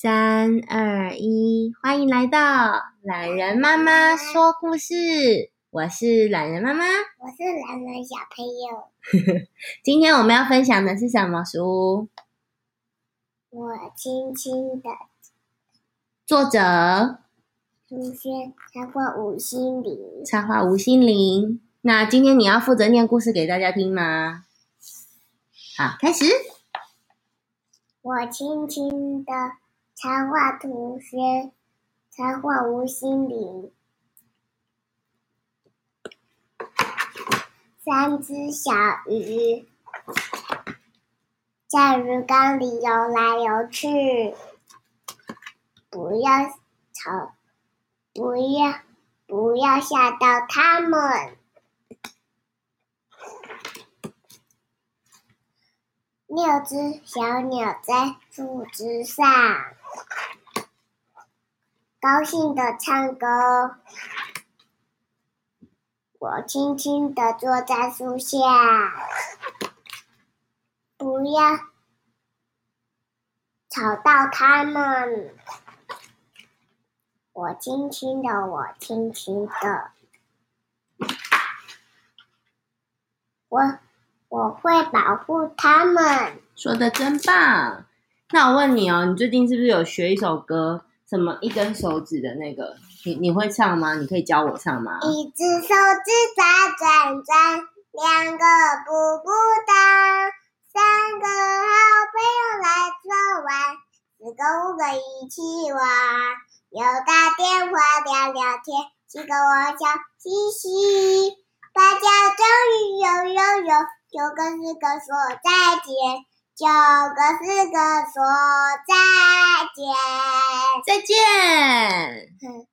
三二一，欢迎来到懒人妈妈说故事。我是懒人妈妈，我是懒人小朋友。今天我们要分享的是什么书？我轻轻的。作者：朱轩，插画吴心凌。插画吴心凌。那今天你要负责念故事给大家听吗？好，开始。我轻轻的插画图轩，插画吴心凌。三只小鱼在鱼缸里游来游去，不要吵，不要不要吓到它们。六只小鸟在树枝上，高兴的唱歌。我轻轻的坐在树下，不要吵到他们。我轻轻的，我轻轻的，我。我会保护他们。说的真棒！那我问你哦，你最近是不是有学一首歌？什么一根手指的那个？你你会唱吗？你可以教我唱吗？一只手指转转转，两个步步当，三个好朋友来作伴，四个五个一起玩，六打电话聊聊天，七个我笑嘻嘻，大家终于有有有。九个十个说再见，九个十个说再见，再见。